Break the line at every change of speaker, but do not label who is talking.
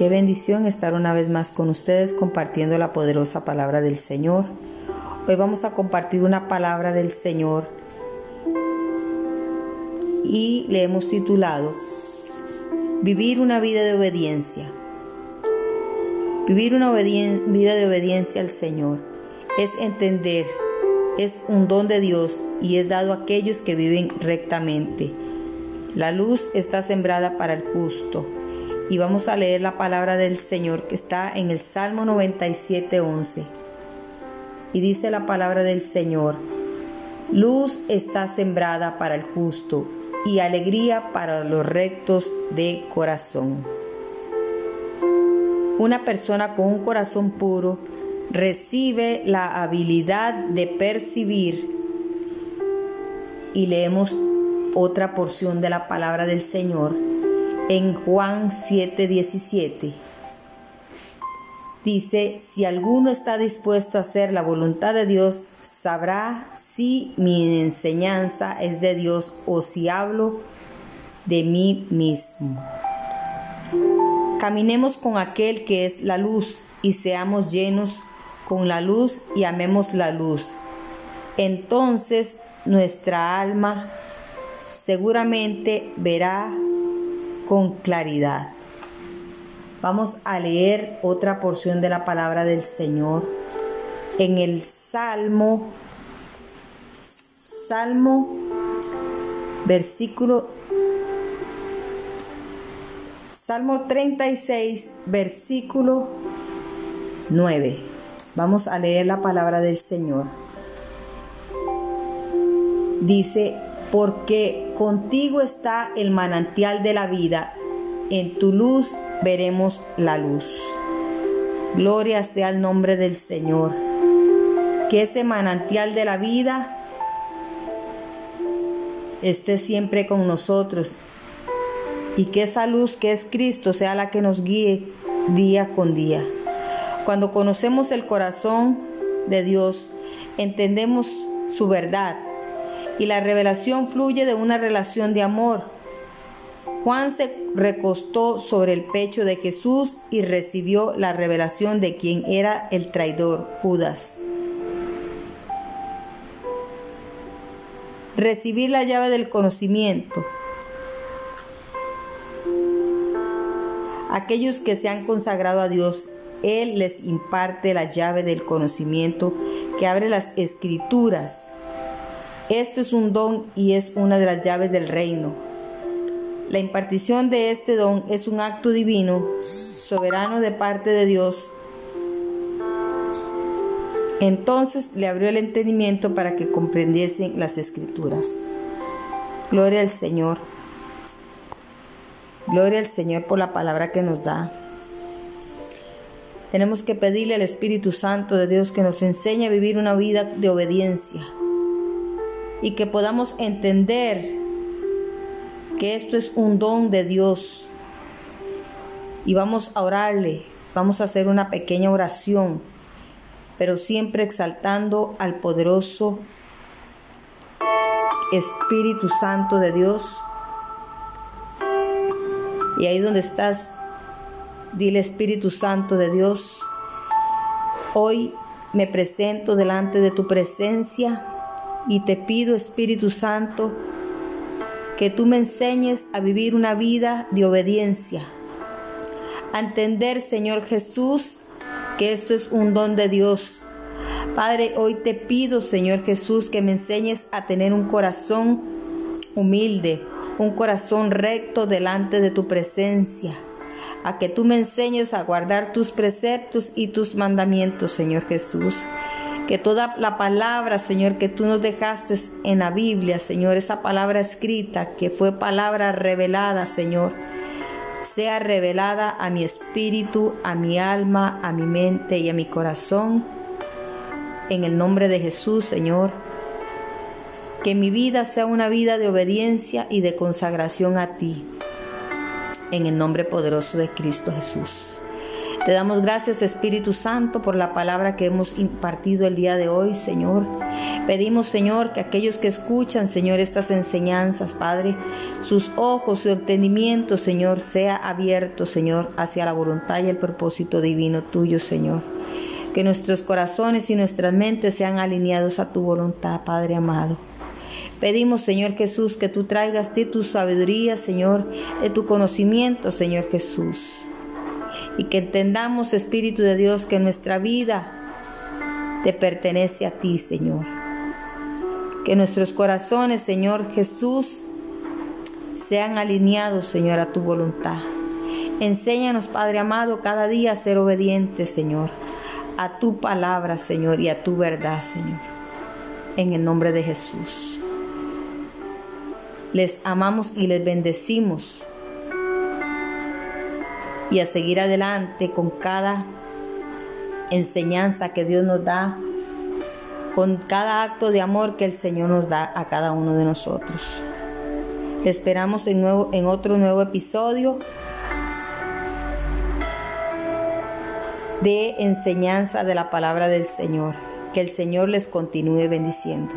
Qué bendición estar una vez más con ustedes compartiendo la poderosa palabra del Señor. Hoy vamos a compartir una palabra del Señor y le hemos titulado Vivir una vida de obediencia. Vivir una vida de obediencia al Señor es entender, es un don de Dios y es dado a aquellos que viven rectamente. La luz está sembrada para el justo y vamos a leer la palabra del Señor que está en el Salmo 97.11. Y dice la palabra del Señor, luz está sembrada para el justo y alegría para los rectos de corazón. Una persona con un corazón puro recibe la habilidad de percibir y leemos otra porción de la palabra del Señor en Juan 7:17. Dice, si alguno está dispuesto a hacer la voluntad de Dios, sabrá si mi enseñanza es de Dios o si hablo de mí mismo. Caminemos con aquel que es la luz y seamos llenos con la luz y amemos la luz. Entonces nuestra alma seguramente verá con claridad. Vamos a leer otra porción de la palabra del Señor en el Salmo, Salmo, versículo, Salmo 36, versículo 9. Vamos a leer la palabra del Señor. Dice, porque contigo está el manantial de la vida, en tu luz veremos la luz. Gloria sea el nombre del Señor. Que ese manantial de la vida esté siempre con nosotros y que esa luz que es Cristo sea la que nos guíe día con día. Cuando conocemos el corazón de Dios, entendemos su verdad y la revelación fluye de una relación de amor. Juan se recostó sobre el pecho de Jesús y recibió la revelación de quien era el traidor, Judas. Recibir la llave del conocimiento. Aquellos que se han consagrado a Dios, Él les imparte la llave del conocimiento que abre las escrituras esto es un don y es una de las llaves del reino. La impartición de este don es un acto divino, soberano de parte de Dios. Entonces le abrió el entendimiento para que comprendiesen las escrituras. Gloria al Señor. Gloria al Señor por la palabra que nos da. Tenemos que pedirle al Espíritu Santo de Dios que nos enseñe a vivir una vida de obediencia y que podamos entender que esto es un don de Dios. Y vamos a orarle, vamos a hacer una pequeña oración, pero siempre exaltando al poderoso Espíritu Santo de Dios. Y ahí donde estás, dile Espíritu Santo de Dios, hoy me presento delante de tu presencia y te pido, Espíritu Santo, que tú me enseñes a vivir una vida de obediencia, a entender, Señor Jesús, que esto es un don de Dios. Padre, hoy te pido, Señor Jesús, que me enseñes a tener un corazón humilde, un corazón recto delante de tu presencia, a que tú me enseñes a guardar tus preceptos y tus mandamientos, Señor Jesús que toda la palabra, Señor, que tú nos dejaste en la Biblia, Señor, esa palabra escrita, que fue palabra revelada, Señor, sea revelada a mi espíritu, a mi alma, a mi mente y a mi corazón. En el nombre de Jesús, Señor, que mi vida sea una vida de obediencia y de consagración a ti. En el nombre poderoso de Cristo Jesús. Te damos gracias, Espíritu Santo, por la palabra que hemos impartido el día de hoy, Señor. Pedimos, Señor, que aquellos que escuchan, Señor, estas enseñanzas, Padre, sus ojos, su entendimiento, Señor, sea abierto, Señor, hacia la voluntad y el propósito divino tuyo, Señor. Que nuestros corazones y nuestras mentes sean alineados a tu voluntad, Padre amado. Pedimos, Señor Jesús, que tú traigas de tu sabiduría, Señor, de tu conocimiento, Señor Jesús y que entendamos, Espíritu de Dios, que nuestra vida te pertenece a ti, Señor. Que nuestros corazones, Señor Jesús, sean alineados, Señor, a tu voluntad. Enséñanos, Padre amado, cada día a ser obedientes, Señor, a tu palabra, Señor, y a tu verdad, Señor. En el nombre de Jesús. Les amamos y les bendecimos y a seguir adelante con cada enseñanza que Dios nos da, con cada acto de amor que el Señor nos da a cada uno de nosotros. Te esperamos en, nuevo, en otro nuevo episodio de enseñanza de la palabra del Señor. Que el Señor les continúe bendiciendo.